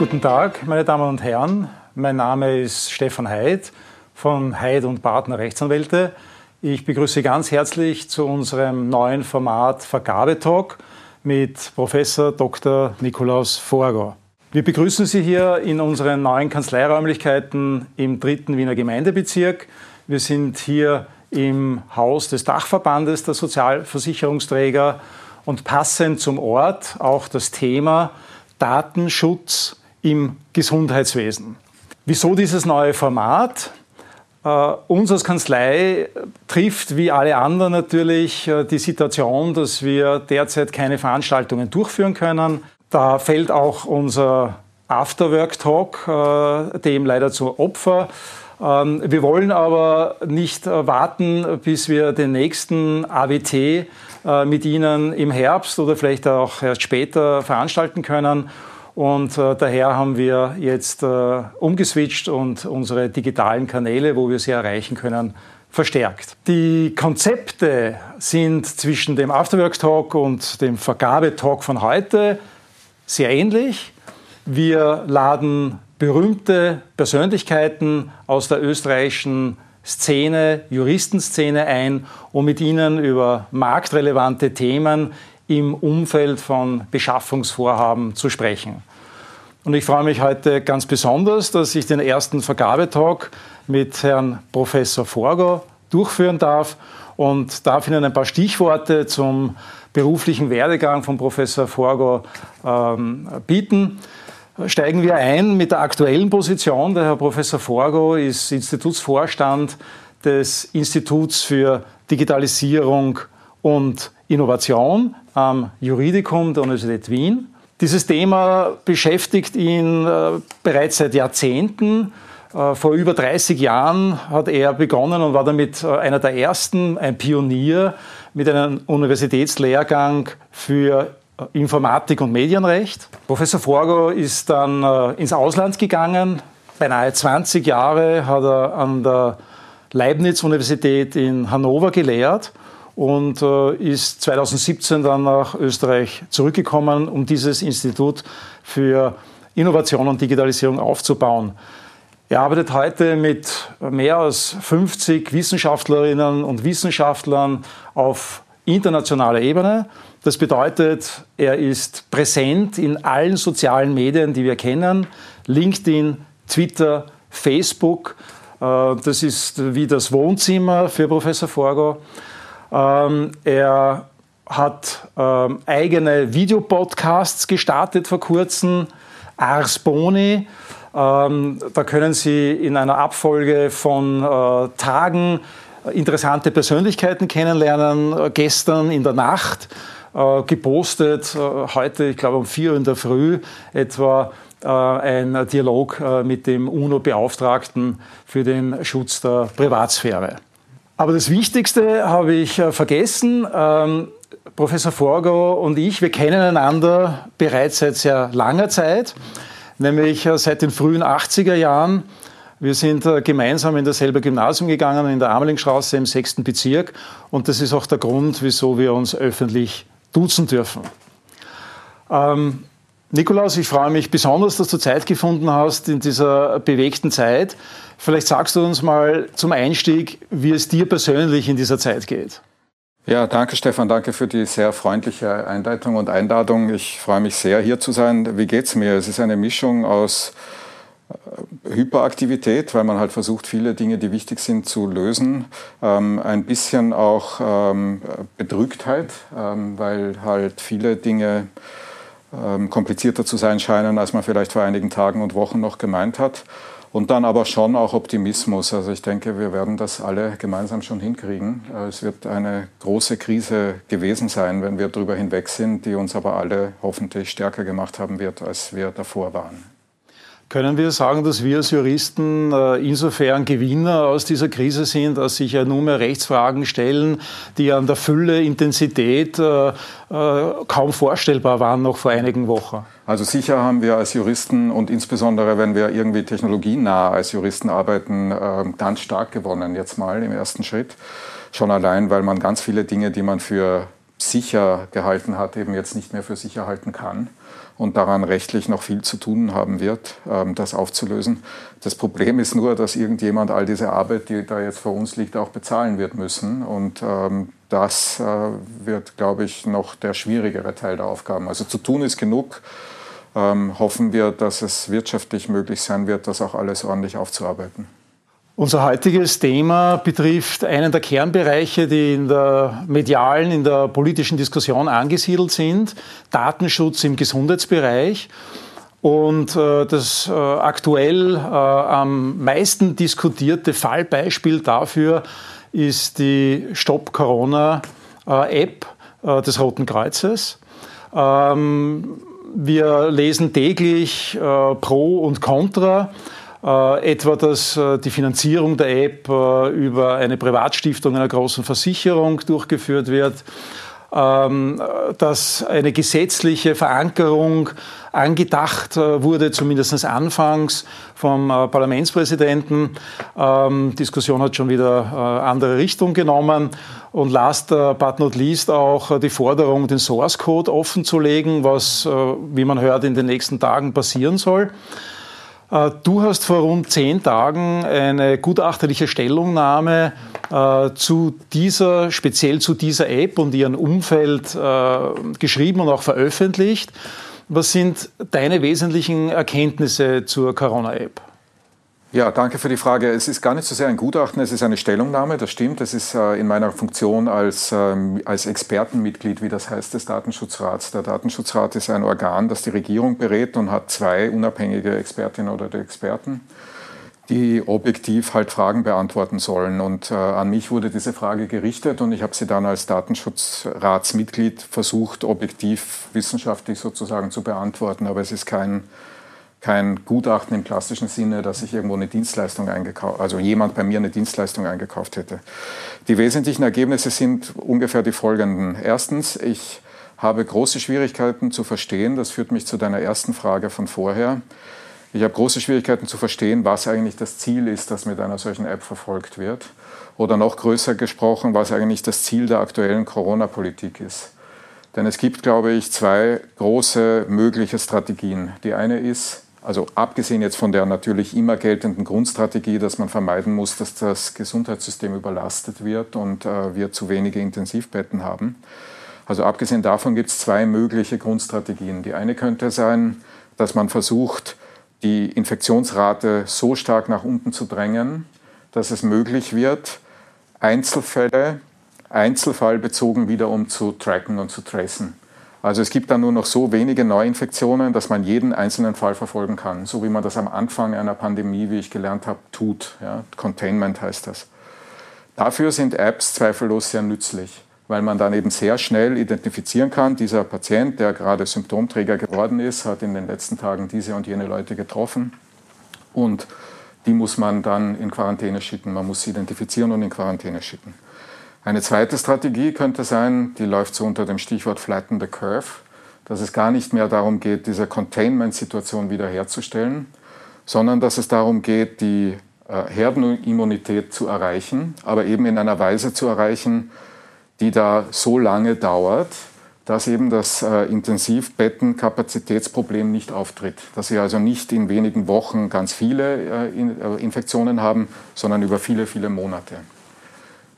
Guten Tag, meine Damen und Herren. Mein Name ist Stefan Heid von Heid und Partner Rechtsanwälte. Ich begrüße ganz herzlich zu unserem neuen Format Vergabetalk mit Professor Dr. Nikolaus Forger. Wir begrüßen Sie hier in unseren neuen Kanzleiräumlichkeiten im dritten Wiener Gemeindebezirk. Wir sind hier im Haus des Dachverbandes der Sozialversicherungsträger und passend zum Ort auch das Thema Datenschutz im Gesundheitswesen. Wieso dieses neue Format? Uh, uns als Kanzlei trifft wie alle anderen natürlich uh, die Situation, dass wir derzeit keine Veranstaltungen durchführen können. Da fällt auch unser Afterwork-Talk uh, dem leider zu Opfer. Ähm, wir wollen aber nicht warten, bis wir den nächsten AWT mit Ihnen im Herbst oder vielleicht auch erst später veranstalten können und äh, daher haben wir jetzt äh, umgeswitcht und unsere digitalen Kanäle, wo wir sie erreichen können, verstärkt. Die Konzepte sind zwischen dem Afterworks Talk und dem Vergabetalk von heute sehr ähnlich. Wir laden berühmte Persönlichkeiten aus der österreichischen Szene, Juristenszene ein, um mit ihnen über marktrelevante Themen im Umfeld von Beschaffungsvorhaben zu sprechen. Und ich freue mich heute ganz besonders, dass ich den ersten Vergabetalk mit Herrn Professor Forgo durchführen darf und darf Ihnen ein paar Stichworte zum beruflichen Werdegang von Professor Forgo ähm, bieten. Steigen wir ein mit der aktuellen Position. Der Herr Professor Forgo ist Institutsvorstand des Instituts für Digitalisierung und Innovation am Juridikum der Universität Wien. Dieses Thema beschäftigt ihn äh, bereits seit Jahrzehnten. Äh, vor über 30 Jahren hat er begonnen und war damit äh, einer der ersten, ein Pionier mit einem Universitätslehrgang für Informatik und Medienrecht. Professor Forgo ist dann ins Ausland gegangen. Beinahe 20 Jahre hat er an der Leibniz-Universität in Hannover gelehrt und äh, ist 2017 dann nach Österreich zurückgekommen, um dieses Institut für Innovation und Digitalisierung aufzubauen. Er arbeitet heute mit mehr als 50 Wissenschaftlerinnen und Wissenschaftlern auf internationaler Ebene. Das bedeutet, er ist präsent in allen sozialen Medien, die wir kennen. LinkedIn, Twitter, Facebook. Äh, das ist wie das Wohnzimmer für Professor Forgo. Ähm, er hat ähm, eigene Videopodcasts gestartet vor kurzem, Ars Boni. Ähm, da können Sie in einer Abfolge von äh, Tagen interessante Persönlichkeiten kennenlernen. Äh, gestern in der Nacht äh, gepostet, äh, heute, ich glaube um vier in der Früh etwa, äh, ein Dialog äh, mit dem UNO-Beauftragten für den Schutz der Privatsphäre. Aber das Wichtigste habe ich äh, vergessen. Ähm, Professor Forgo und ich, wir kennen einander bereits seit sehr langer Zeit, nämlich äh, seit den frühen 80er Jahren. Wir sind äh, gemeinsam in dasselbe Gymnasium gegangen, in der Amelingstraße im sechsten Bezirk. Und das ist auch der Grund, wieso wir uns öffentlich duzen dürfen. Ähm, Nikolaus, ich freue mich besonders, dass du Zeit gefunden hast in dieser bewegten Zeit. Vielleicht sagst du uns mal zum Einstieg, wie es dir persönlich in dieser Zeit geht. Ja, danke Stefan, danke für die sehr freundliche Einleitung und Einladung. Ich freue mich sehr, hier zu sein. Wie geht's mir? Es ist eine Mischung aus äh, Hyperaktivität, weil man halt versucht, viele Dinge, die wichtig sind, zu lösen. Ähm, ein bisschen auch ähm, Bedrücktheit, ähm, weil halt viele Dinge ähm, komplizierter zu sein scheinen, als man vielleicht vor einigen Tagen und Wochen noch gemeint hat. Und dann aber schon auch Optimismus. Also ich denke, wir werden das alle gemeinsam schon hinkriegen. Äh, es wird eine große Krise gewesen sein, wenn wir darüber hinweg sind, die uns aber alle hoffentlich stärker gemacht haben wird, als wir davor waren. Können wir sagen, dass wir als Juristen äh, insofern Gewinner aus dieser Krise sind, dass sich ja nunmehr Rechtsfragen stellen, die an der Fülle, Intensität äh, äh, kaum vorstellbar waren noch vor einigen Wochen? Also sicher haben wir als Juristen und insbesondere wenn wir irgendwie technologienah als Juristen arbeiten, ganz stark gewonnen jetzt mal im ersten Schritt. Schon allein, weil man ganz viele Dinge, die man für sicher gehalten hat, eben jetzt nicht mehr für sicher halten kann und daran rechtlich noch viel zu tun haben wird, ähm, das aufzulösen. Das Problem ist nur, dass irgendjemand all diese Arbeit, die da jetzt vor uns liegt, auch bezahlen wird müssen. Und ähm, das äh, wird, glaube ich, noch der schwierigere Teil der Aufgaben. Also zu tun ist genug. Ähm, hoffen wir, dass es wirtschaftlich möglich sein wird, das auch alles ordentlich aufzuarbeiten. Unser heutiges Thema betrifft einen der Kernbereiche, die in der medialen, in der politischen Diskussion angesiedelt sind, Datenschutz im Gesundheitsbereich. Und äh, das äh, aktuell äh, am meisten diskutierte Fallbeispiel dafür ist die Stop Corona App des Roten Kreuzes. Ähm, wir lesen täglich Pro und Contra. Äh, etwa, dass äh, die Finanzierung der App äh, über eine Privatstiftung einer großen Versicherung durchgeführt wird, ähm, dass eine gesetzliche Verankerung angedacht wurde, zumindest anfangs vom Parlamentspräsidenten. Ähm, Diskussion hat schon wieder andere Richtung genommen. Und last but not least auch die Forderung, den Source Code offenzulegen, was, wie man hört, in den nächsten Tagen passieren soll. Äh, du hast vor rund zehn Tagen eine gutachterliche Stellungnahme äh, zu dieser, speziell zu dieser App und ihrem Umfeld äh, geschrieben und auch veröffentlicht. Was sind deine wesentlichen Erkenntnisse zur Corona-App? Ja, danke für die Frage. Es ist gar nicht so sehr ein Gutachten, es ist eine Stellungnahme, das stimmt. Das ist äh, in meiner Funktion als, ähm, als Expertenmitglied, wie das heißt, des Datenschutzrats. Der Datenschutzrat ist ein Organ, das die Regierung berät und hat zwei unabhängige Expertinnen oder Experten, die objektiv halt Fragen beantworten sollen. Und äh, an mich wurde diese Frage gerichtet und ich habe sie dann als Datenschutzratsmitglied versucht, objektiv wissenschaftlich sozusagen zu beantworten. Aber es ist kein kein Gutachten im klassischen Sinne, dass ich irgendwo eine Dienstleistung eingekauft, also jemand bei mir eine Dienstleistung eingekauft hätte. Die wesentlichen Ergebnisse sind ungefähr die folgenden. Erstens, ich habe große Schwierigkeiten zu verstehen, das führt mich zu deiner ersten Frage von vorher. Ich habe große Schwierigkeiten zu verstehen, was eigentlich das Ziel ist, das mit einer solchen App verfolgt wird. Oder noch größer gesprochen, was eigentlich das Ziel der aktuellen Corona-Politik ist. Denn es gibt, glaube ich, zwei große mögliche Strategien. Die eine ist, also abgesehen jetzt von der natürlich immer geltenden Grundstrategie, dass man vermeiden muss, dass das Gesundheitssystem überlastet wird und äh, wir zu wenige Intensivbetten haben. Also abgesehen davon gibt es zwei mögliche Grundstrategien. Die eine könnte sein, dass man versucht, die Infektionsrate so stark nach unten zu drängen, dass es möglich wird, Einzelfälle einzelfallbezogen wiederum zu tracken und zu tracen. Also es gibt dann nur noch so wenige Neuinfektionen, dass man jeden einzelnen Fall verfolgen kann, so wie man das am Anfang einer Pandemie, wie ich gelernt habe, tut. Ja, Containment heißt das. Dafür sind Apps zweifellos sehr nützlich, weil man dann eben sehr schnell identifizieren kann, dieser Patient, der gerade Symptomträger geworden ist, hat in den letzten Tagen diese und jene Leute getroffen und die muss man dann in Quarantäne schicken. Man muss sie identifizieren und in Quarantäne schicken. Eine zweite Strategie könnte sein, die läuft so unter dem Stichwort Flatten the Curve, dass es gar nicht mehr darum geht, diese Containment-Situation wiederherzustellen, sondern dass es darum geht, die äh, Herdenimmunität zu erreichen, aber eben in einer Weise zu erreichen, die da so lange dauert, dass eben das äh, Intensivbettenkapazitätsproblem nicht auftritt. Dass Sie also nicht in wenigen Wochen ganz viele äh, äh, Infektionen haben, sondern über viele, viele Monate.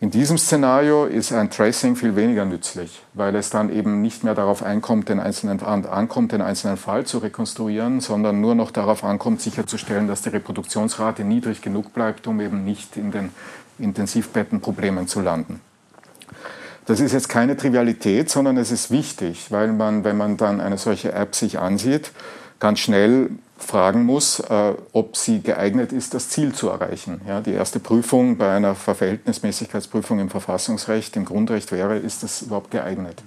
In diesem Szenario ist ein Tracing viel weniger nützlich, weil es dann eben nicht mehr darauf einkommt, den einzelnen, ankommt, den einzelnen Fall zu rekonstruieren, sondern nur noch darauf ankommt, sicherzustellen, dass die Reproduktionsrate niedrig genug bleibt, um eben nicht in den Intensivbettenproblemen zu landen. Das ist jetzt keine Trivialität, sondern es ist wichtig, weil man, wenn man dann eine solche App sich ansieht, ganz schnell fragen muss, äh, ob sie geeignet ist, das Ziel zu erreichen. Ja, die erste Prüfung bei einer Verhältnismäßigkeitsprüfung im Verfassungsrecht, im Grundrecht wäre, ist das überhaupt geeignet?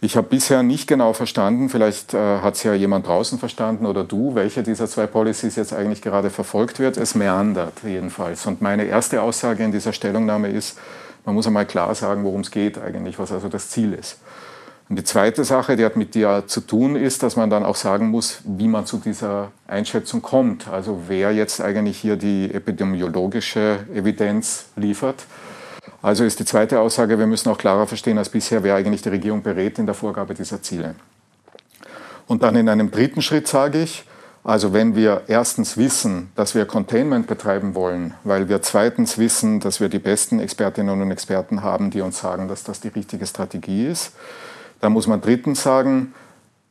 Ich habe bisher nicht genau verstanden, vielleicht äh, hat es ja jemand draußen verstanden oder du, welche dieser zwei Policies jetzt eigentlich gerade verfolgt wird. Es meandert jedenfalls. Und meine erste Aussage in dieser Stellungnahme ist, man muss einmal klar sagen, worum es geht eigentlich, was also das Ziel ist. Und die zweite Sache, die hat mit dir zu tun, ist, dass man dann auch sagen muss, wie man zu dieser Einschätzung kommt. Also wer jetzt eigentlich hier die epidemiologische Evidenz liefert. Also ist die zweite Aussage, wir müssen auch klarer verstehen als bisher, wer eigentlich die Regierung berät in der Vorgabe dieser Ziele. Und dann in einem dritten Schritt sage ich, also wenn wir erstens wissen, dass wir Containment betreiben wollen, weil wir zweitens wissen, dass wir die besten Expertinnen und Experten haben, die uns sagen, dass das die richtige Strategie ist, dann muss man drittens sagen,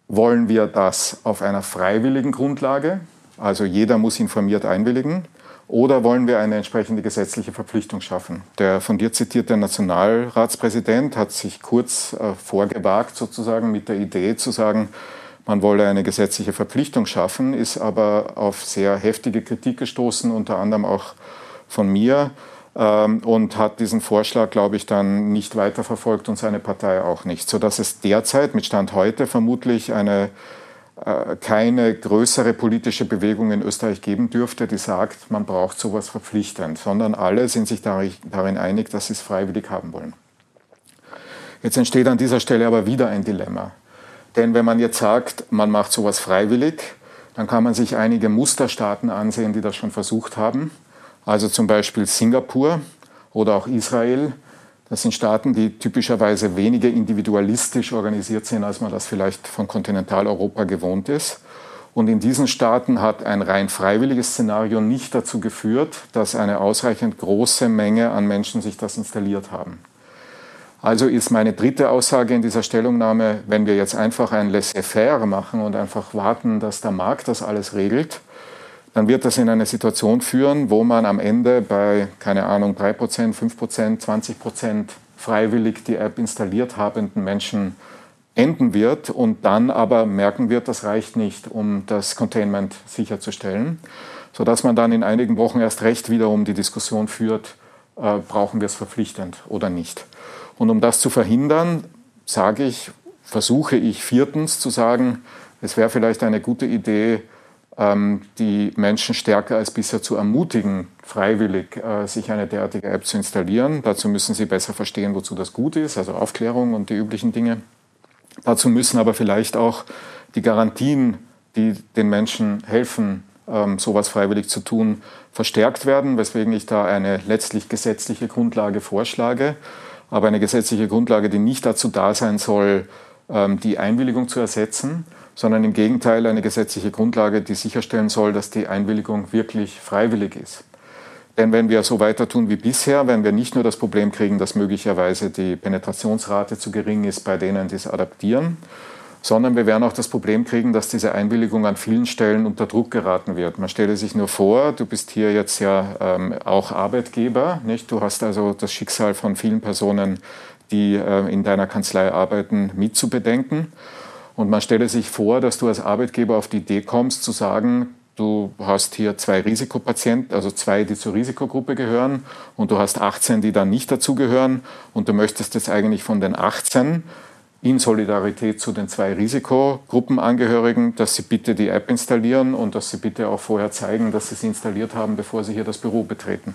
wollen wir das auf einer freiwilligen Grundlage, also jeder muss informiert einwilligen, oder wollen wir eine entsprechende gesetzliche Verpflichtung schaffen? Der von dir zitierte Nationalratspräsident hat sich kurz äh, vorgewagt, sozusagen mit der Idee zu sagen, man wolle eine gesetzliche Verpflichtung schaffen, ist aber auf sehr heftige Kritik gestoßen, unter anderem auch von mir, und hat diesen Vorschlag, glaube ich, dann nicht weiterverfolgt und seine Partei auch nicht, sodass es derzeit mit Stand heute vermutlich eine äh, keine größere politische Bewegung in Österreich geben dürfte, die sagt, man braucht sowas verpflichtend, sondern alle sind sich darin einig, dass sie es freiwillig haben wollen. Jetzt entsteht an dieser Stelle aber wieder ein Dilemma. Denn wenn man jetzt sagt, man macht sowas freiwillig, dann kann man sich einige Musterstaaten ansehen, die das schon versucht haben. Also zum Beispiel Singapur oder auch Israel, das sind Staaten, die typischerweise weniger individualistisch organisiert sind, als man das vielleicht von Kontinentaleuropa gewohnt ist. Und in diesen Staaten hat ein rein freiwilliges Szenario nicht dazu geführt, dass eine ausreichend große Menge an Menschen sich das installiert haben. Also ist meine dritte Aussage in dieser Stellungnahme, wenn wir jetzt einfach ein Laissez-faire machen und einfach warten, dass der Markt das alles regelt, dann wird das in eine Situation führen, wo man am Ende bei, keine Ahnung, 3%, 5%, 20% freiwillig die App installiert habenden Menschen enden wird und dann aber merken wird, das reicht nicht, um das Containment sicherzustellen, sodass man dann in einigen Wochen erst recht wiederum die Diskussion führt, äh, brauchen wir es verpflichtend oder nicht. Und um das zu verhindern, sage ich, versuche ich viertens zu sagen, es wäre vielleicht eine gute Idee, die Menschen stärker als bisher zu ermutigen, freiwillig äh, sich eine derartige App zu installieren. Dazu müssen sie besser verstehen, wozu das gut ist, also Aufklärung und die üblichen Dinge. Dazu müssen aber vielleicht auch die Garantien, die den Menschen helfen, ähm, sowas freiwillig zu tun, verstärkt werden, weswegen ich da eine letztlich gesetzliche Grundlage vorschlage. Aber eine gesetzliche Grundlage, die nicht dazu da sein soll, ähm, die Einwilligung zu ersetzen, sondern im Gegenteil eine gesetzliche Grundlage, die sicherstellen soll, dass die Einwilligung wirklich freiwillig ist. Denn wenn wir so weiter tun wie bisher, werden wir nicht nur das Problem kriegen, dass möglicherweise die Penetrationsrate zu gering ist bei denen, die es adaptieren, sondern wir werden auch das Problem kriegen, dass diese Einwilligung an vielen Stellen unter Druck geraten wird. Man stelle sich nur vor, du bist hier jetzt ja ähm, auch Arbeitgeber, nicht? Du hast also das Schicksal von vielen Personen, die äh, in deiner Kanzlei arbeiten, mitzubedenken. Und man stelle sich vor, dass du als Arbeitgeber auf die Idee kommst, zu sagen, du hast hier zwei Risikopatienten, also zwei, die zur Risikogruppe gehören, und du hast 18, die dann nicht dazugehören, und du möchtest jetzt eigentlich von den 18 in Solidarität zu den zwei Risikogruppenangehörigen, dass sie bitte die App installieren und dass sie bitte auch vorher zeigen, dass sie sie installiert haben, bevor sie hier das Büro betreten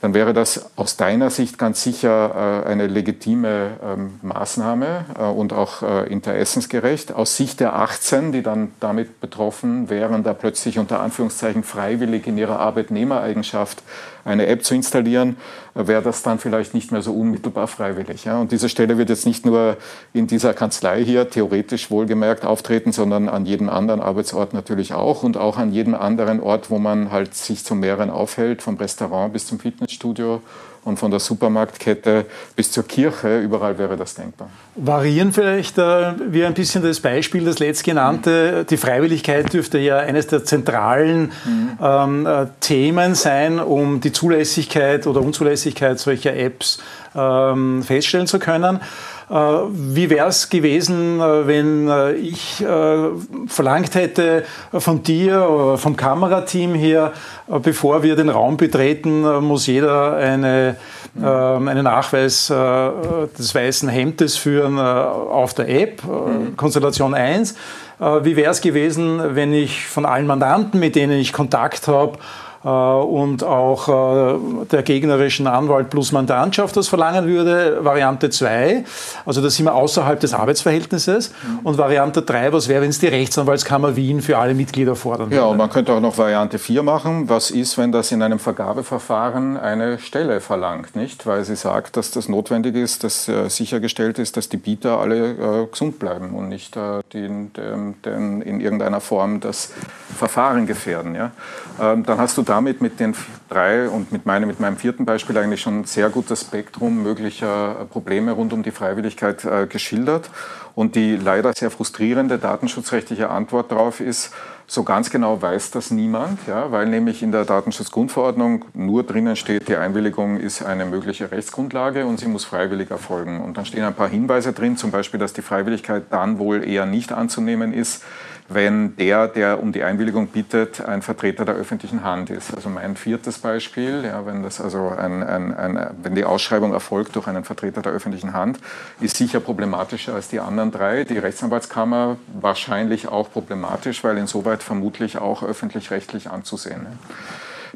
dann wäre das aus deiner Sicht ganz sicher äh, eine legitime ähm, Maßnahme äh, und auch äh, interessensgerecht. Aus Sicht der 18, die dann damit betroffen wären, da plötzlich unter Anführungszeichen freiwillig in ihrer Arbeitnehmereigenschaft eine App zu installieren, wäre das dann vielleicht nicht mehr so unmittelbar freiwillig. Ja? Und diese Stelle wird jetzt nicht nur in dieser Kanzlei hier theoretisch wohlgemerkt auftreten, sondern an jedem anderen Arbeitsort natürlich auch und auch an jedem anderen Ort, wo man halt sich zu mehreren aufhält, vom Restaurant bis zum Fitnessstudio und von der Supermarktkette bis zur Kirche, überall wäre das denkbar. Variieren vielleicht äh, wir ein bisschen das Beispiel, das letztgenannte. Mhm. Die Freiwilligkeit dürfte ja eines der zentralen mhm. ähm, äh, Themen sein, um die Zulässigkeit oder Unzulässigkeit solcher Apps ähm, feststellen zu können. Äh, wie wäre es gewesen, äh, wenn äh, ich verlangt hätte von dir oder vom Kamerateam hier, bevor wir den Raum betreten, muss jeder eine, mhm. einen Nachweis des weißen Hemdes führen auf der App, mhm. Konstellation 1. Wie wäre es gewesen, wenn ich von allen Mandanten, mit denen ich Kontakt habe, und auch äh, der gegnerischen Anwalt plus Mandantschaft das verlangen würde. Variante 2, also da sind wir außerhalb des Arbeitsverhältnisses. Mhm. Und Variante 3, was wäre, wenn es die Rechtsanwaltskammer Wien für alle Mitglieder fordern würde? Ja, und man könnte auch noch Variante 4 machen. Was ist, wenn das in einem Vergabeverfahren eine Stelle verlangt, nicht? Weil sie sagt, dass das notwendig ist, dass äh, sichergestellt ist, dass die Bieter alle äh, gesund bleiben und nicht äh, die, den, den in irgendeiner Form das Verfahren gefährden. Ja? Ähm, dann hast du damit mit den drei und mit, meine, mit meinem vierten Beispiel eigentlich schon ein sehr gutes Spektrum möglicher Probleme rund um die Freiwilligkeit äh, geschildert. Und die leider sehr frustrierende datenschutzrechtliche Antwort darauf ist, so ganz genau weiß das niemand, ja, weil nämlich in der Datenschutzgrundverordnung nur drinnen steht, die Einwilligung ist eine mögliche Rechtsgrundlage und sie muss freiwillig erfolgen. Und dann stehen ein paar Hinweise drin, zum Beispiel, dass die Freiwilligkeit dann wohl eher nicht anzunehmen ist, wenn der, der um die Einwilligung bittet, ein Vertreter der öffentlichen Hand ist. Also mein viertes Beispiel, ja, wenn, das also ein, ein, ein, wenn die Ausschreibung erfolgt durch einen Vertreter der öffentlichen Hand, ist sicher problematischer als die anderen drei. Die Rechtsanwaltskammer wahrscheinlich auch problematisch, weil insoweit vermutlich auch öffentlich-rechtlich anzusehen.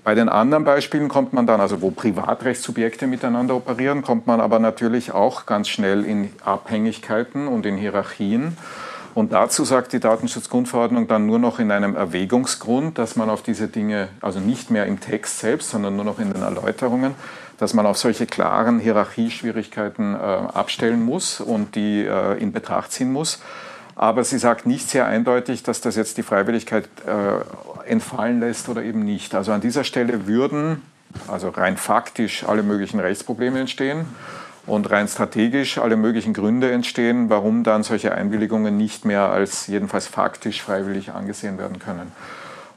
Bei den anderen Beispielen kommt man dann, also wo Privatrechtssubjekte miteinander operieren, kommt man aber natürlich auch ganz schnell in Abhängigkeiten und in Hierarchien. Und dazu sagt die Datenschutzgrundverordnung dann nur noch in einem Erwägungsgrund, dass man auf diese Dinge, also nicht mehr im Text selbst, sondern nur noch in den Erläuterungen, dass man auf solche klaren Hierarchieschwierigkeiten äh, abstellen muss und die äh, in Betracht ziehen muss. Aber sie sagt nicht sehr eindeutig, dass das jetzt die Freiwilligkeit äh, entfallen lässt oder eben nicht. Also an dieser Stelle würden also rein faktisch alle möglichen Rechtsprobleme entstehen und rein strategisch alle möglichen Gründe entstehen, warum dann solche Einwilligungen nicht mehr als jedenfalls faktisch freiwillig angesehen werden können.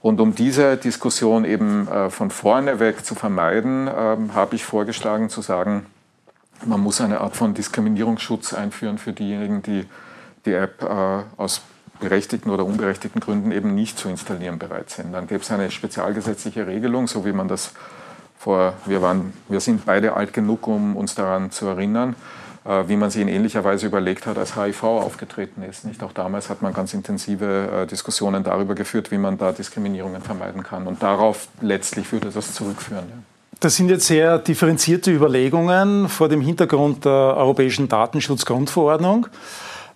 Und um diese Diskussion eben äh, von vorne weg zu vermeiden, äh, habe ich vorgeschlagen zu sagen, man muss eine Art von Diskriminierungsschutz einführen für diejenigen, die die App äh, aus berechtigten oder unberechtigten Gründen eben nicht zu installieren bereit sind. Dann gäbe es eine spezialgesetzliche Regelung, so wie man das vor, wir, waren, wir sind beide alt genug, um uns daran zu erinnern, äh, wie man sich in ähnlicher Weise überlegt hat, als HIV aufgetreten ist. Nicht? Auch damals hat man ganz intensive äh, Diskussionen darüber geführt, wie man da Diskriminierungen vermeiden kann. Und darauf letztlich würde das zurückführen. Ja. Das sind jetzt sehr differenzierte Überlegungen vor dem Hintergrund der Europäischen Datenschutzgrundverordnung.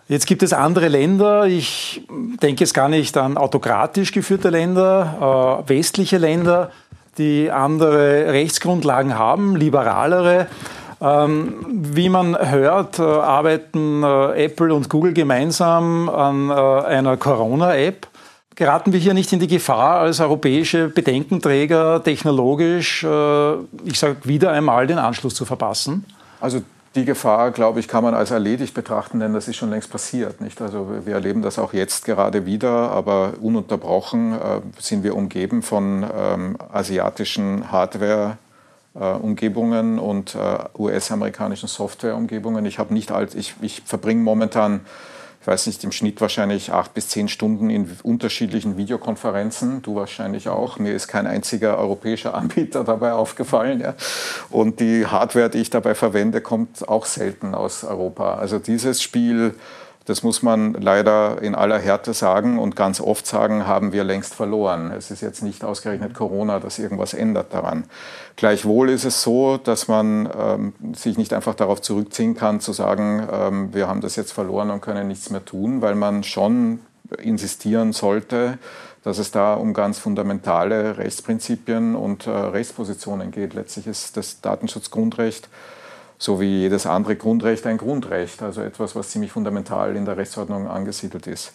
Jetzt gibt es andere Länder, ich denke jetzt gar nicht an autokratisch geführte Länder, äh, westliche Länder, die andere Rechtsgrundlagen haben, liberalere. Ähm, wie man hört, äh, arbeiten äh, Apple und Google gemeinsam an äh, einer Corona-App. Geraten wir hier nicht in die Gefahr, als europäische Bedenkenträger technologisch, ich sage wieder einmal, den Anschluss zu verpassen? Also die Gefahr, glaube ich, kann man als erledigt betrachten, denn das ist schon längst passiert. Nicht? Also wir erleben das auch jetzt gerade wieder, aber ununterbrochen äh, sind wir umgeben von ähm, asiatischen Hardware-Umgebungen äh, und äh, US-amerikanischen Software-Umgebungen. Ich habe nicht alt, ich, ich verbringe momentan ich weiß nicht, im Schnitt wahrscheinlich acht bis zehn Stunden in unterschiedlichen Videokonferenzen. Du wahrscheinlich auch. Mir ist kein einziger europäischer Anbieter dabei aufgefallen. Ja. Und die Hardware, die ich dabei verwende, kommt auch selten aus Europa. Also dieses Spiel das muss man leider in aller Härte sagen und ganz oft sagen, haben wir längst verloren. Es ist jetzt nicht ausgerechnet Corona, dass irgendwas ändert daran. Gleichwohl ist es so, dass man ähm, sich nicht einfach darauf zurückziehen kann, zu sagen, ähm, wir haben das jetzt verloren und können nichts mehr tun, weil man schon insistieren sollte, dass es da um ganz fundamentale Rechtsprinzipien und äh, Rechtspositionen geht. Letztlich ist das Datenschutzgrundrecht so wie jedes andere Grundrecht ein Grundrecht, also etwas, was ziemlich fundamental in der Rechtsordnung angesiedelt ist.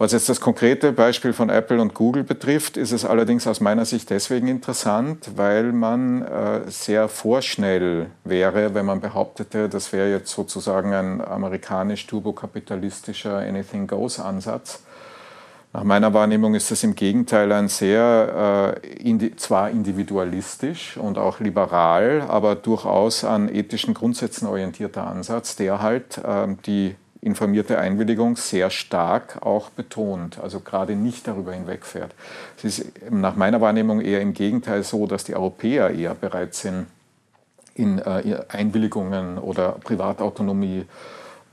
Was jetzt das konkrete Beispiel von Apple und Google betrifft, ist es allerdings aus meiner Sicht deswegen interessant, weil man äh, sehr vorschnell wäre, wenn man behauptete, das wäre jetzt sozusagen ein amerikanisch-turbokapitalistischer Anything-Goes-Ansatz nach meiner Wahrnehmung ist das im Gegenteil ein sehr, äh, indi zwar individualistisch und auch liberal, aber durchaus an ethischen Grundsätzen orientierter Ansatz, der halt äh, die informierte Einwilligung sehr stark auch betont, also gerade nicht darüber hinwegfährt. Es ist nach meiner Wahrnehmung eher im Gegenteil so, dass die Europäer eher bereit sind, in äh, Einwilligungen oder Privatautonomie,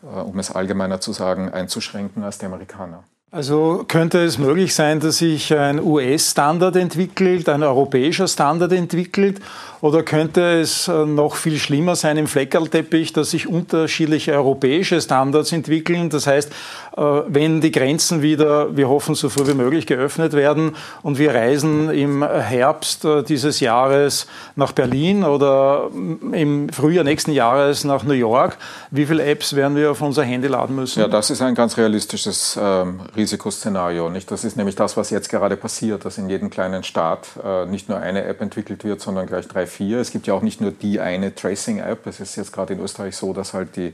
äh, um es allgemeiner zu sagen, einzuschränken als die Amerikaner. Also könnte es möglich sein, dass sich ein US-Standard entwickelt, ein europäischer Standard entwickelt oder könnte es äh, noch viel schlimmer sein im Fleckerlteppich, dass sich unterschiedliche europäische Standards entwickeln? Das heißt, äh, wenn die Grenzen wieder, wir hoffen, so früh wie möglich geöffnet werden und wir reisen im Herbst äh, dieses Jahres nach Berlin oder im Frühjahr nächsten Jahres nach New York, wie viele Apps werden wir auf unser Handy laden müssen? Ja, das ist ein ganz realistisches ähm, Risikoszenario. Nicht? Das ist nämlich das, was jetzt gerade passiert, dass in jedem kleinen Staat äh, nicht nur eine App entwickelt wird, sondern gleich drei 4. Es gibt ja auch nicht nur die eine Tracing-App. Es ist jetzt gerade in Österreich so, dass halt die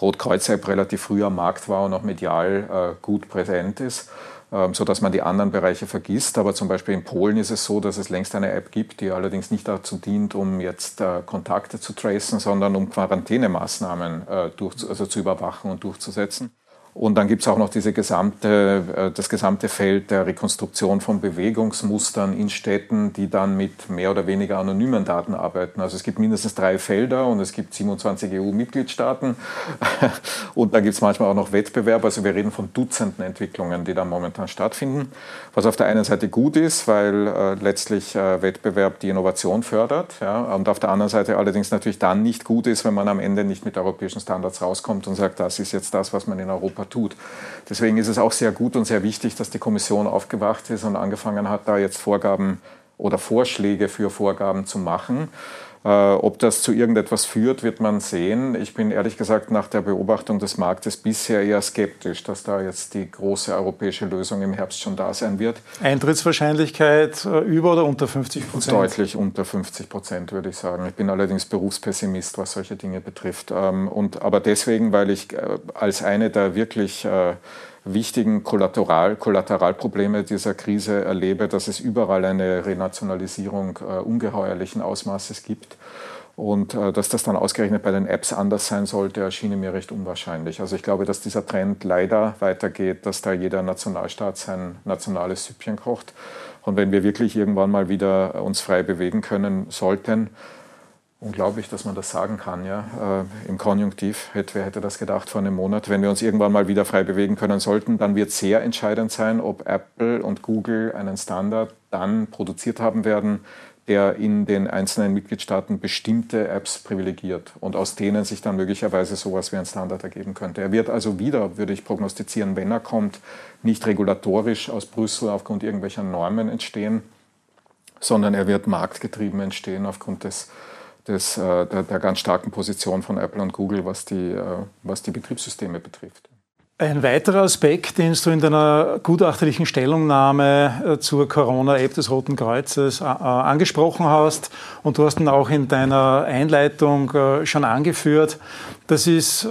Rotkreuz-App relativ früh am Markt war und auch medial äh, gut präsent ist, ähm, sodass man die anderen Bereiche vergisst. Aber zum Beispiel in Polen ist es so, dass es längst eine App gibt, die allerdings nicht dazu dient, um jetzt äh, Kontakte zu tracen, sondern um Quarantänemaßnahmen äh, durch, also zu überwachen und durchzusetzen. Und dann gibt es auch noch diese gesamte, äh, das gesamte Feld der Rekonstruktion von Bewegungsmustern in Städten, die dann mit mehr oder weniger anonymen Daten arbeiten. Also es gibt mindestens drei Felder und es gibt 27 EU-Mitgliedstaaten. Und da gibt es manchmal auch noch Wettbewerb. Also wir reden von Dutzenden Entwicklungen, die da momentan stattfinden. Was auf der einen Seite gut ist, weil äh, letztlich äh, Wettbewerb die Innovation fördert. Ja, und auf der anderen Seite allerdings natürlich dann nicht gut ist, wenn man am Ende nicht mit europäischen Standards rauskommt und sagt, das ist jetzt das, was man in Europa Europa tut. Deswegen ist es auch sehr gut und sehr wichtig, dass die Kommission aufgewacht ist und angefangen hat, da jetzt Vorgaben oder Vorschläge für Vorgaben zu machen. Äh, ob das zu irgendetwas führt, wird man sehen. Ich bin ehrlich gesagt nach der Beobachtung des Marktes bisher eher skeptisch, dass da jetzt die große europäische Lösung im Herbst schon da sein wird. Eintrittswahrscheinlichkeit äh, über oder unter 50 Prozent? Deutlich unter 50 Prozent, würde ich sagen. Ich bin allerdings Berufspessimist, was solche Dinge betrifft. Ähm, und, aber deswegen, weil ich äh, als eine der wirklich wichtigen Kollateral, Kollateralprobleme dieser Krise erlebe, dass es überall eine Renationalisierung äh, ungeheuerlichen Ausmaßes gibt. Und äh, dass das dann ausgerechnet bei den Apps anders sein sollte, erschien mir recht unwahrscheinlich. Also ich glaube, dass dieser Trend leider weitergeht, dass da jeder Nationalstaat sein nationales Süppchen kocht. Und wenn wir wirklich irgendwann mal wieder uns frei bewegen können sollten, Unglaublich, dass man das sagen kann, ja. Äh, Im Konjunktiv, wer hätte das gedacht vor einem Monat? Wenn wir uns irgendwann mal wieder frei bewegen können sollten, dann wird sehr entscheidend sein, ob Apple und Google einen Standard dann produziert haben werden, der in den einzelnen Mitgliedstaaten bestimmte Apps privilegiert und aus denen sich dann möglicherweise sowas wie ein Standard ergeben könnte. Er wird also wieder, würde ich prognostizieren, wenn er kommt, nicht regulatorisch aus Brüssel aufgrund irgendwelcher Normen entstehen, sondern er wird marktgetrieben entstehen aufgrund des des, äh, der, der, ganz starken Position von Apple und Google, was die, äh, was die Betriebssysteme betrifft. Ein weiterer Aspekt, den du in deiner gutachterlichen Stellungnahme äh, zur Corona-App des Roten Kreuzes angesprochen hast und du hast ihn auch in deiner Einleitung schon angeführt, das ist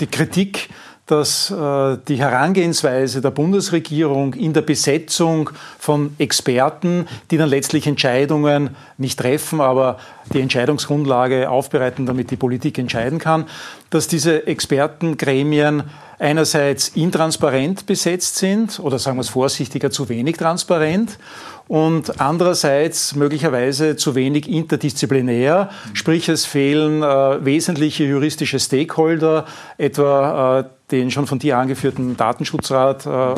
die Kritik dass äh, die Herangehensweise der Bundesregierung in der Besetzung von Experten, die dann letztlich Entscheidungen nicht treffen, aber die Entscheidungsgrundlage aufbereiten, damit die Politik entscheiden kann, dass diese Expertengremien einerseits intransparent besetzt sind oder sagen wir es vorsichtiger, zu wenig transparent und andererseits möglicherweise zu wenig interdisziplinär, sprich es fehlen äh, wesentliche juristische Stakeholder, etwa äh, den schon von dir angeführten Datenschutzrat, äh, äh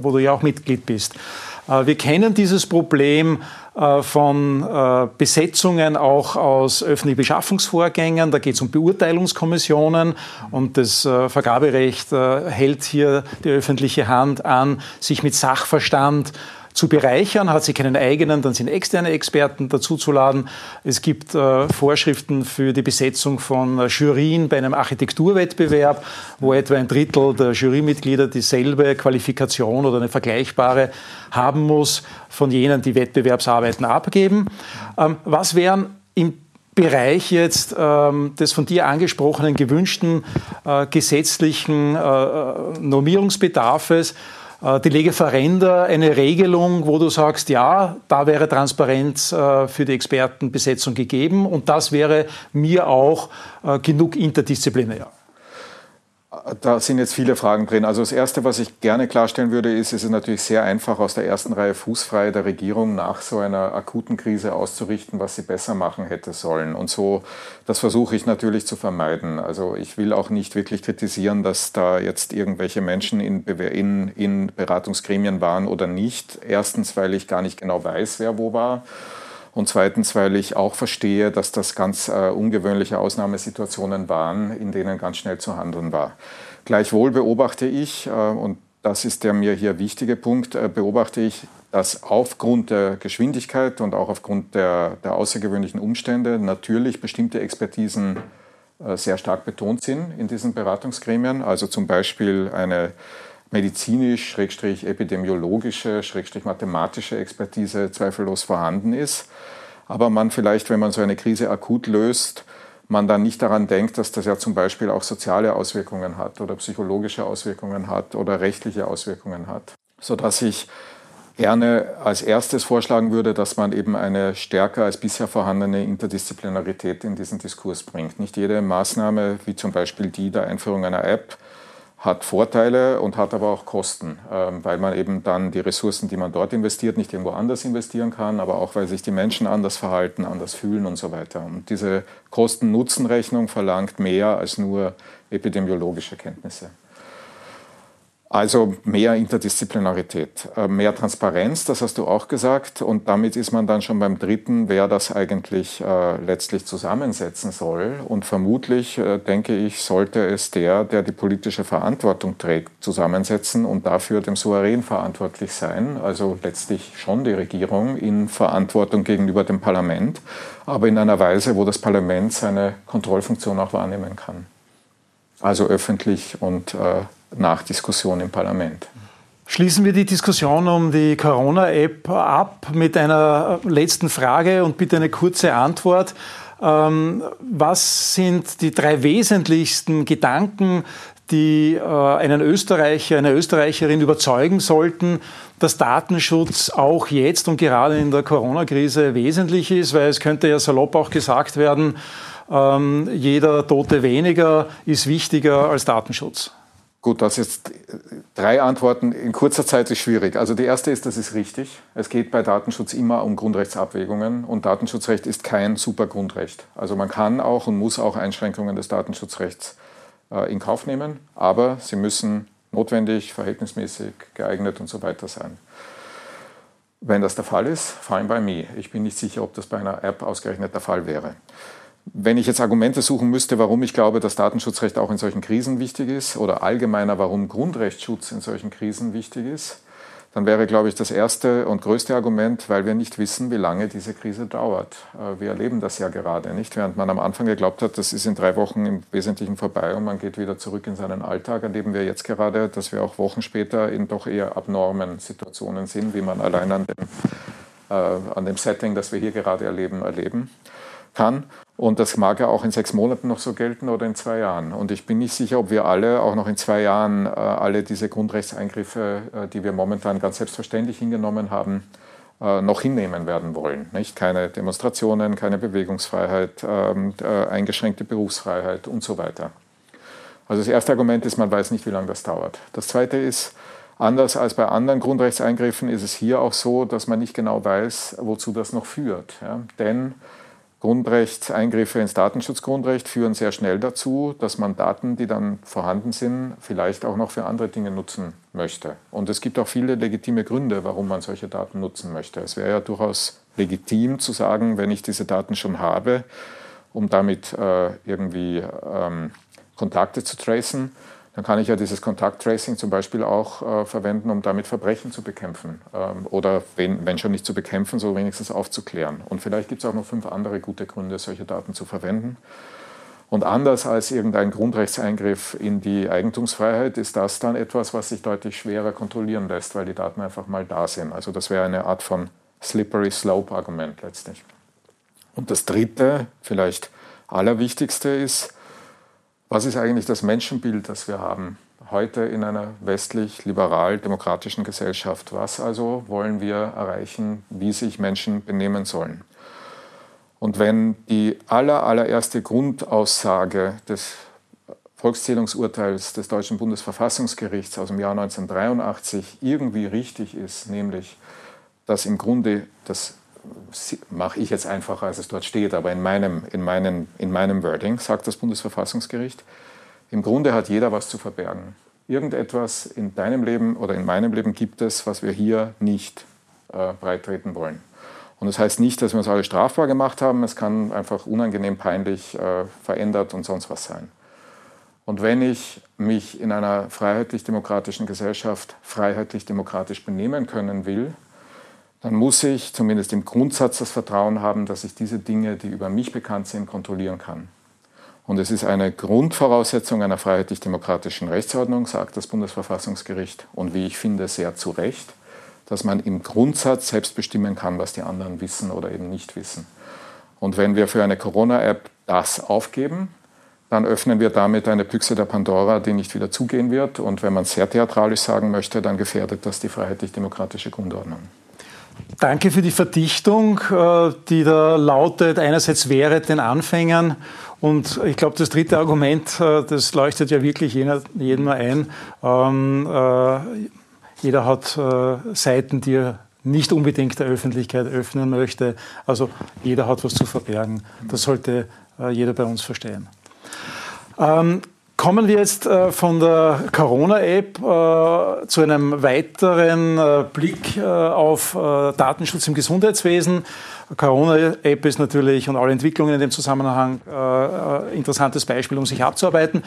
wo du ja auch Mitglied bist. Äh, wir kennen dieses Problem von Besetzungen auch aus öffentlichen Beschaffungsvorgängen. Da geht es um Beurteilungskommissionen und das Vergaberecht hält hier die öffentliche Hand an, sich mit Sachverstand zu bereichern. Hat sie keinen eigenen, dann sind externe Experten dazuzuladen. Es gibt äh, Vorschriften für die Besetzung von äh, Jurien bei einem Architekturwettbewerb, wo etwa ein Drittel der Jurymitglieder dieselbe Qualifikation oder eine vergleichbare haben muss von jenen, die Wettbewerbsarbeiten abgeben. Ähm, was wären im Bereich jetzt ähm, des von dir angesprochenen gewünschten äh, gesetzlichen äh, äh Normierungsbedarfes äh, die Legeferenda eine Regelung, wo du sagst, ja, da wäre Transparenz äh, für die Expertenbesetzung gegeben und das wäre mir auch äh, genug interdisziplinär? Da sind jetzt viele Fragen drin. Also das Erste, was ich gerne klarstellen würde, ist, es ist natürlich sehr einfach, aus der ersten Reihe fußfrei der Regierung nach so einer akuten Krise auszurichten, was sie besser machen hätte sollen. Und so, das versuche ich natürlich zu vermeiden. Also ich will auch nicht wirklich kritisieren, dass da jetzt irgendwelche Menschen in, in, in Beratungsgremien waren oder nicht. Erstens, weil ich gar nicht genau weiß, wer wo war. Und zweitens, weil ich auch verstehe, dass das ganz äh, ungewöhnliche Ausnahmesituationen waren, in denen ganz schnell zu handeln war. Gleichwohl beobachte ich, äh, und das ist der mir hier wichtige Punkt, äh, beobachte ich, dass aufgrund der Geschwindigkeit und auch aufgrund der, der außergewöhnlichen Umstände natürlich bestimmte Expertisen äh, sehr stark betont sind in diesen Beratungsgremien. Also zum Beispiel eine medizinisch, epidemiologische, mathematische Expertise zweifellos vorhanden ist. Aber man vielleicht, wenn man so eine Krise akut löst, man dann nicht daran denkt, dass das ja zum Beispiel auch soziale Auswirkungen hat oder psychologische Auswirkungen hat oder rechtliche Auswirkungen hat. Sodass ich gerne als erstes vorschlagen würde, dass man eben eine stärker als bisher vorhandene Interdisziplinarität in diesen Diskurs bringt. Nicht jede Maßnahme, wie zum Beispiel die der Einführung einer App, hat Vorteile und hat aber auch Kosten, ähm, weil man eben dann die Ressourcen, die man dort investiert, nicht irgendwo anders investieren kann, aber auch weil sich die Menschen anders verhalten, anders fühlen und so weiter. Und diese Kosten-Nutzen-Rechnung verlangt mehr als nur epidemiologische Kenntnisse. Also mehr Interdisziplinarität, äh, mehr Transparenz, das hast du auch gesagt. Und damit ist man dann schon beim dritten, wer das eigentlich äh, letztlich zusammensetzen soll. Und vermutlich, äh, denke ich, sollte es der, der die politische Verantwortung trägt, zusammensetzen und dafür dem Souverän verantwortlich sein. Also letztlich schon die Regierung in Verantwortung gegenüber dem Parlament, aber in einer Weise, wo das Parlament seine Kontrollfunktion auch wahrnehmen kann. Also öffentlich und äh, nach Diskussion im Parlament. Schließen wir die Diskussion um die Corona-App ab mit einer letzten Frage und bitte eine kurze Antwort. Ähm, was sind die drei wesentlichsten Gedanken, die äh, einen Österreicher, eine Österreicherin überzeugen sollten, dass Datenschutz auch jetzt und gerade in der Corona-Krise wesentlich ist? Weil es könnte ja salopp auch gesagt werden, ähm, jeder Tote weniger ist wichtiger als Datenschutz. Gut, das jetzt drei Antworten in kurzer Zeit ist schwierig. Also die erste ist, das ist richtig. Es geht bei Datenschutz immer um Grundrechtsabwägungen und Datenschutzrecht ist kein Supergrundrecht. Also man kann auch und muss auch Einschränkungen des Datenschutzrechts äh, in Kauf nehmen, aber sie müssen notwendig, verhältnismäßig, geeignet und so weiter sein. Wenn das der Fall ist, fine by me. Ich bin nicht sicher, ob das bei einer App ausgerechnet der Fall wäre. Wenn ich jetzt Argumente suchen müsste, warum ich glaube, dass Datenschutzrecht auch in solchen Krisen wichtig ist oder allgemeiner, warum Grundrechtsschutz in solchen Krisen wichtig ist, dann wäre, glaube ich, das erste und größte Argument, weil wir nicht wissen, wie lange diese Krise dauert. Äh, wir erleben das ja gerade nicht, während man am Anfang geglaubt hat, das ist in drei Wochen im Wesentlichen vorbei und man geht wieder zurück in seinen Alltag, erleben wir jetzt gerade, dass wir auch Wochen später in doch eher abnormen Situationen sind, wie man allein an dem, äh, an dem Setting, das wir hier gerade erleben, erleben kann. Und das mag ja auch in sechs Monaten noch so gelten oder in zwei Jahren. Und ich bin nicht sicher, ob wir alle auch noch in zwei Jahren äh, alle diese Grundrechtseingriffe, äh, die wir momentan ganz selbstverständlich hingenommen haben, äh, noch hinnehmen werden wollen. Nicht? Keine Demonstrationen, keine Bewegungsfreiheit, ähm, äh, eingeschränkte Berufsfreiheit und so weiter. Also das erste Argument ist, man weiß nicht, wie lange das dauert. Das zweite ist, anders als bei anderen Grundrechtseingriffen ist es hier auch so, dass man nicht genau weiß, wozu das noch führt. Ja? Denn Grundrechtseingriffe ins Datenschutzgrundrecht führen sehr schnell dazu, dass man Daten, die dann vorhanden sind, vielleicht auch noch für andere Dinge nutzen möchte. Und es gibt auch viele legitime Gründe, warum man solche Daten nutzen möchte. Es wäre ja durchaus legitim zu sagen, wenn ich diese Daten schon habe, um damit äh, irgendwie ähm, Kontakte zu tracen, dann kann ich ja dieses Kontakttracing zum Beispiel auch äh, verwenden, um damit Verbrechen zu bekämpfen. Ähm, oder wenn, wenn schon nicht zu bekämpfen, so wenigstens aufzuklären. Und vielleicht gibt es auch noch fünf andere gute Gründe, solche Daten zu verwenden. Und anders als irgendein Grundrechtseingriff in die Eigentumsfreiheit ist das dann etwas, was sich deutlich schwerer kontrollieren lässt, weil die Daten einfach mal da sind. Also das wäre eine Art von slippery slope Argument letztlich. Und das dritte, vielleicht allerwichtigste ist, was ist eigentlich das Menschenbild, das wir haben heute in einer westlich-liberal-demokratischen Gesellschaft? Was also wollen wir erreichen, wie sich Menschen benehmen sollen? Und wenn die aller, allererste Grundaussage des Volkszählungsurteils des deutschen Bundesverfassungsgerichts aus dem Jahr 1983 irgendwie richtig ist, nämlich dass im Grunde, das mache ich jetzt einfacher, als es dort steht, aber in meinem, in meinem, in meinem Wording sagt das Bundesverfassungsgericht, im Grunde hat jeder was zu verbergen. Irgendetwas in deinem Leben oder in meinem Leben gibt es, was wir hier nicht äh, breitreten wollen. Und das heißt nicht, dass wir uns alle strafbar gemacht haben. Es kann einfach unangenehm, peinlich, äh, verändert und sonst was sein. Und wenn ich mich in einer freiheitlich-demokratischen Gesellschaft freiheitlich-demokratisch benehmen können will, dann muss ich zumindest im Grundsatz das Vertrauen haben, dass ich diese Dinge, die über mich bekannt sind, kontrollieren kann. Und es ist eine Grundvoraussetzung einer freiheitlich-demokratischen Rechtsordnung, sagt das Bundesverfassungsgericht, und wie ich finde, sehr zu Recht, dass man im Grundsatz selbst bestimmen kann, was die anderen wissen oder eben nicht wissen. Und wenn wir für eine Corona-App das aufgeben, dann öffnen wir damit eine Büchse der Pandora, die nicht wieder zugehen wird. Und wenn man sehr theatralisch sagen möchte, dann gefährdet das die freiheitlich-demokratische Grundordnung. Danke für die Verdichtung, äh, die da lautet, einerseits wäre den Anfängern und ich glaube, das dritte Argument, äh, das leuchtet ja wirklich jedem ein. Ähm, äh, jeder hat Seiten, die er nicht unbedingt der Öffentlichkeit öffnen möchte. Also jeder hat was zu verbergen. Das sollte jeder bei uns verstehen. Kommen wir jetzt äh, von der Corona-App äh, zu einem weiteren äh, Blick äh, auf äh, Datenschutz im Gesundheitswesen. Corona-App ist natürlich und alle Entwicklungen in dem Zusammenhang äh, interessantes Beispiel, um sich abzuarbeiten.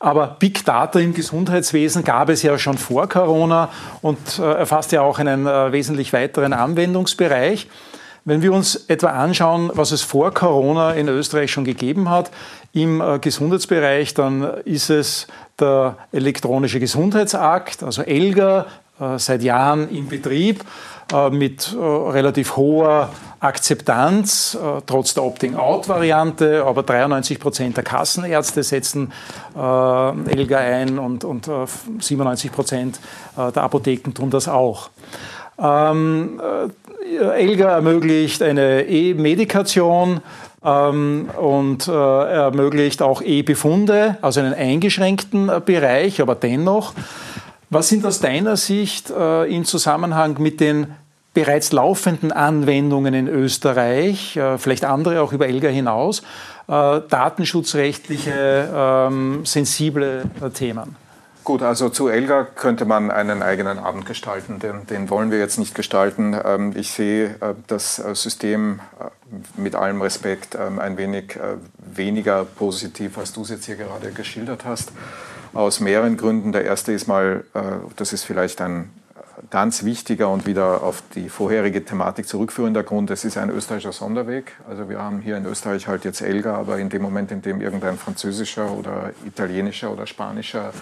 Aber Big Data im Gesundheitswesen gab es ja schon vor Corona und erfasst ja auch einen wesentlich weiteren Anwendungsbereich. Wenn wir uns etwa anschauen, was es vor Corona in Österreich schon gegeben hat, im äh, Gesundheitsbereich, dann ist es der elektronische Gesundheitsakt, also ELGA, äh, seit Jahren in Betrieb äh, mit relativ hoher Akzeptanz, trotz der Opting-out-Variante, aber 93 Prozent der Kassenärzte setzen ELGA ein und, und 97 Prozent der Apotheken tun das auch. Ähm, ELGA ermöglicht eine E-Medikation ähm, und äh, ermöglicht auch E-Befunde, also einen eingeschränkten äh, Bereich, aber dennoch. Was sind aus deiner Sicht äh, im Zusammenhang mit den bereits laufenden Anwendungen in Österreich, äh, vielleicht andere auch über ELGA hinaus, äh, datenschutzrechtliche, ähm, sensible äh, Themen? Gut, also zu Elga könnte man einen eigenen Abend gestalten, den, den wollen wir jetzt nicht gestalten. Ähm, ich sehe äh, das äh, System äh, mit allem Respekt ähm, ein wenig weniger positiv, als du es jetzt hier gerade geschildert hast, aus mehreren Gründen. Der erste ist mal, das ist vielleicht ein ganz wichtiger und wieder auf die vorherige Thematik zurückführender Grund, es ist ein österreichischer Sonderweg. Also wir haben hier in Österreich halt jetzt Elga, aber in dem Moment, in dem irgendein französischer oder italienischer oder spanischer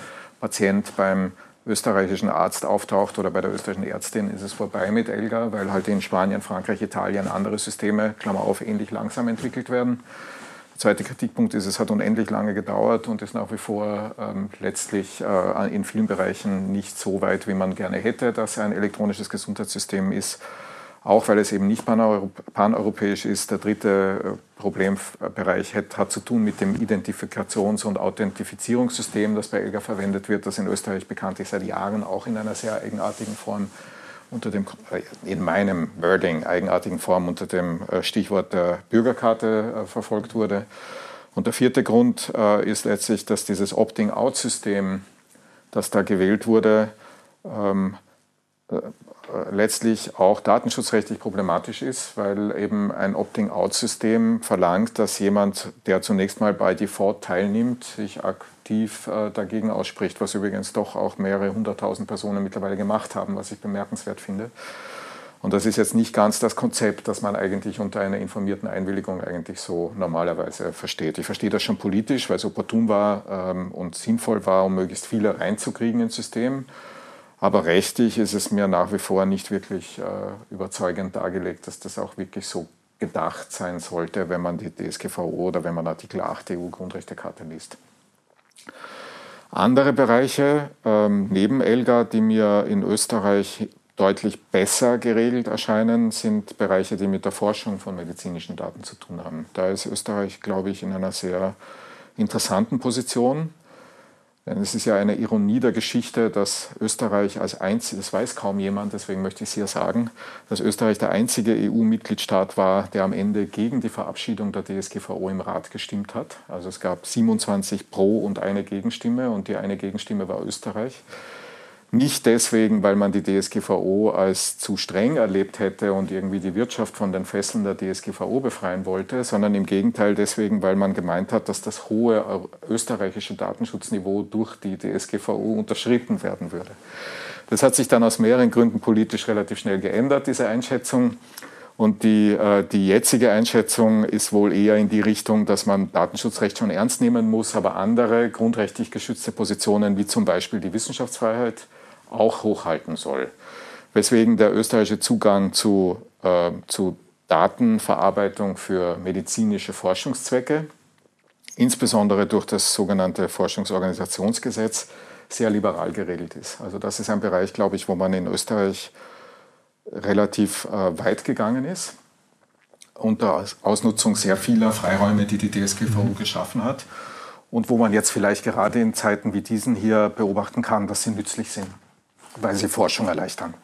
Patient beim österreichischen Arzt auftaucht oder bei der österreichischen Ärztin, ist es vorbei mit Elga, weil halt in Spanien, Frankreich, Italien andere Systeme, Klammer auf, ähnlich langsam entwickelt werden. Der zweite Kritikpunkt ist, es hat unendlich lange gedauert und ist nach wie vor ähm, letztlich äh, in vielen Bereichen nicht so weit, wie man gerne hätte, dass ein elektronisches Gesundheitssystem ist auch weil es eben nicht paneuropäisch ist. Der dritte äh, Problembereich hat, hat zu tun mit dem Identifikations- und Authentifizierungssystem, das bei ELGA verwendet wird, das in Österreich bekanntlich seit Jahren auch in einer sehr eigenartigen Form unter dem, äh, in meinem Wording, eigenartigen Form unter dem äh, Stichwort der Bürgerkarte verfolgt wurde. Und der vierte Grund ist letztlich, dass dieses Opting-out-System, das da gewählt wurde, ähm, äh, letztlich auch datenschutzrechtlich problematisch ist, weil eben ein Opting-out-System verlangt, dass jemand, der zunächst mal bei Default teilnimmt, sich aktiv äh, dagegen ausspricht, was übrigens doch auch mehrere hunderttausend Personen mittlerweile gemacht haben, was ich bemerkenswert finde. Und das ist jetzt nicht ganz das Konzept, das man eigentlich unter einer informierten Einwilligung eigentlich so normalerweise versteht. Ich verstehe das schon politisch, weil es opportun war ähm, und sinnvoll war, um möglichst viele reinzukriegen ins System. Aber rechtlich ist es mir nach wie vor nicht wirklich äh, überzeugend dargelegt, dass das auch wirklich so gedacht sein sollte, wenn man die DSGVO oder wenn man Artikel 8 EU-Grundrechtecharta liest. Andere Bereiche ähm, neben ELGA, die mir in Österreich deutlich besser geregelt erscheinen, sind Bereiche, die mit der Forschung von medizinischen Daten zu tun haben. Da ist Österreich, glaube ich, in einer sehr interessanten Position. Denn es ist ja eine Ironie der Geschichte, dass Österreich als einziges, das weiß kaum jemand, deswegen möchte ich es hier sagen, dass Österreich der einzige EU-Mitgliedstaat war, der am Ende gegen die Verabschiedung der DSGVO im Rat gestimmt hat. Also es gab 27 Pro und eine Gegenstimme und die eine Gegenstimme war Österreich. Nicht deswegen, weil man die DSGVO als zu streng erlebt hätte und irgendwie die Wirtschaft von den Fesseln der DSGVO befreien wollte, sondern im Gegenteil deswegen, weil man gemeint hat, dass das hohe österreichische Datenschutzniveau durch die DSGVO unterschritten werden würde. Das hat sich dann aus mehreren Gründen politisch relativ schnell geändert, diese Einschätzung. Und die, äh, die jetzige Einschätzung ist wohl eher in die Richtung, dass man Datenschutzrecht schon ernst nehmen muss, aber andere grundrechtlich geschützte Positionen, wie zum Beispiel die Wissenschaftsfreiheit, auch hochhalten soll. Weswegen der österreichische Zugang zu, äh, zu Datenverarbeitung für medizinische Forschungszwecke, insbesondere durch das sogenannte Forschungsorganisationsgesetz, sehr liberal geregelt ist. Also das ist ein Bereich, glaube ich, wo man in Österreich relativ äh, weit gegangen ist unter Ausnutzung sehr vieler Freiräume, die die DSGVO mhm. geschaffen hat und wo man jetzt vielleicht gerade in Zeiten wie diesen hier beobachten kann, dass sie nützlich sind weil sie Forschung erleichtern.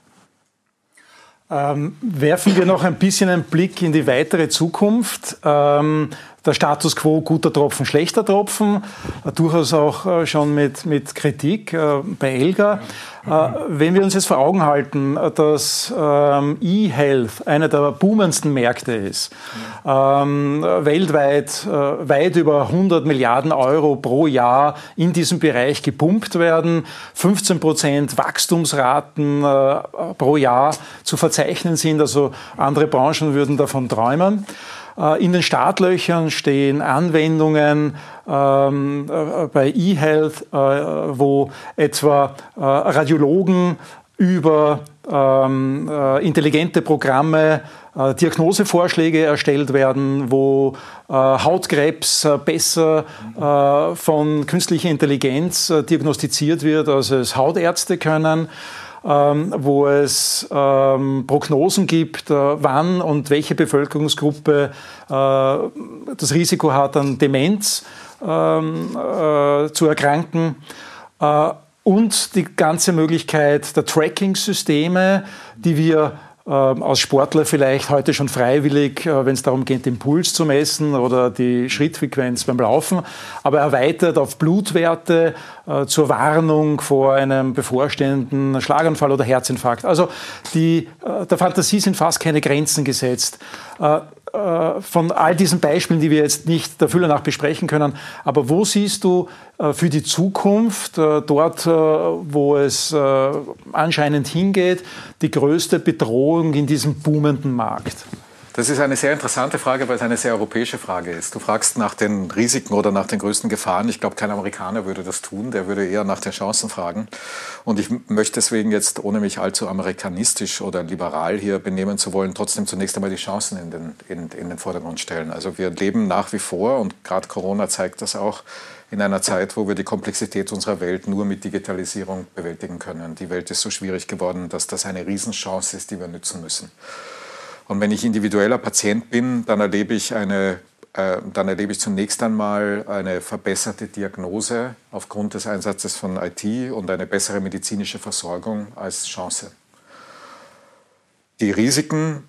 Ähm, werfen wir noch ein bisschen einen Blick in die weitere Zukunft. Ähm, der Status quo guter Tropfen, schlechter Tropfen, äh, durchaus auch äh, schon mit, mit Kritik äh, bei Elga. Wenn wir uns jetzt vor Augen halten, dass ähm, E-Health einer der boomendsten Märkte ist, ähm, weltweit weit über 100 Milliarden Euro pro Jahr in diesem Bereich gepumpt werden, 15 Prozent Wachstumsraten pro Jahr zu verzeichnen sind, also andere Branchen würden davon träumen. Äh, in den Startlöchern stehen Anwendungen ähm, äh, bei eHealth, äh, wo etwa Radiologen über ähm, intelligente Programme Diagnosevorschläge erstellt werden, wo Hautkrebs besser von künstlicher Intelligenz diagnostiziert wird, als es Hautärzte können ähm, wo es ähm, Prognosen gibt, äh, wann und welche Bevölkerungsgruppe äh, das Risiko hat, an Demenz ähm, äh, zu erkranken. Und die ganze Möglichkeit der Tracking-Systeme, die wir als Sportler vielleicht heute schon freiwillig, äh, wenn es darum geht, den Puls zu messen oder die Schrittfrequenz beim Laufen, aber erweitert auf Blutwerte äh, zur Warnung vor einem bevorstehenden Schlaganfall oder Herzinfarkt. Also die, äh, der Fantasie sind fast keine Grenzen gesetzt von all diesen Beispielen, die wir jetzt nicht der Fülle nach besprechen können, aber wo siehst du für die Zukunft, dort, wo es anscheinend hingeht, die größte Bedrohung in diesem boomenden Markt? Das ist eine sehr interessante Frage, weil es eine sehr europäische Frage ist. Du fragst nach den Risiken oder nach den größten Gefahren. Ich glaube, kein Amerikaner würde das tun. Der würde eher nach den Chancen fragen. Und ich möchte deswegen jetzt, ohne mich allzu amerikanistisch oder liberal hier benehmen zu wollen, trotzdem zunächst einmal die Chancen in den, in, in den Vordergrund stellen. Also wir leben nach wie vor, und gerade Corona zeigt das auch, in einer Zeit, wo wir die Komplexität unserer Welt nur mit Digitalisierung bewältigen können. Die Welt ist so schwierig geworden, dass das eine Riesenchance ist, die wir nützen müssen. Und wenn ich individueller Patient bin, dann erlebe ich eine äh, dann erlebe ich zunächst einmal eine verbesserte Diagnose aufgrund des Einsatzes von IT und eine bessere medizinische Versorgung als Chance. Die Risiken,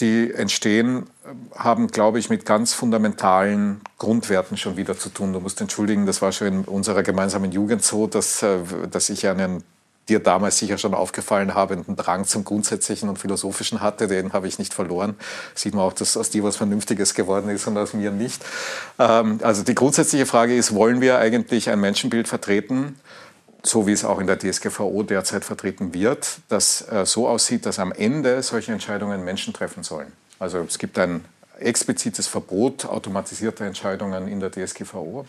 die entstehen, haben, glaube ich, mit ganz fundamentalen Grundwerten schon wieder zu tun. Du musst entschuldigen, das war schon in unserer gemeinsamen Jugend so, dass, äh, dass ich einen dir damals sicher schon aufgefallen habenden Drang zum Grundsätzlichen und Philosophischen hatte, den habe ich nicht verloren. Sieht man auch, dass aus dir was Vernünftiges geworden ist und aus mir nicht. Ähm, also die grundsätzliche Frage ist, wollen wir eigentlich ein Menschenbild vertreten, so wie es auch in der DSGVO derzeit vertreten wird, das äh, so aussieht, dass am Ende solche Entscheidungen Menschen treffen sollen? Also es gibt ein explizites Verbot automatisierter Entscheidungen in der DSGVO.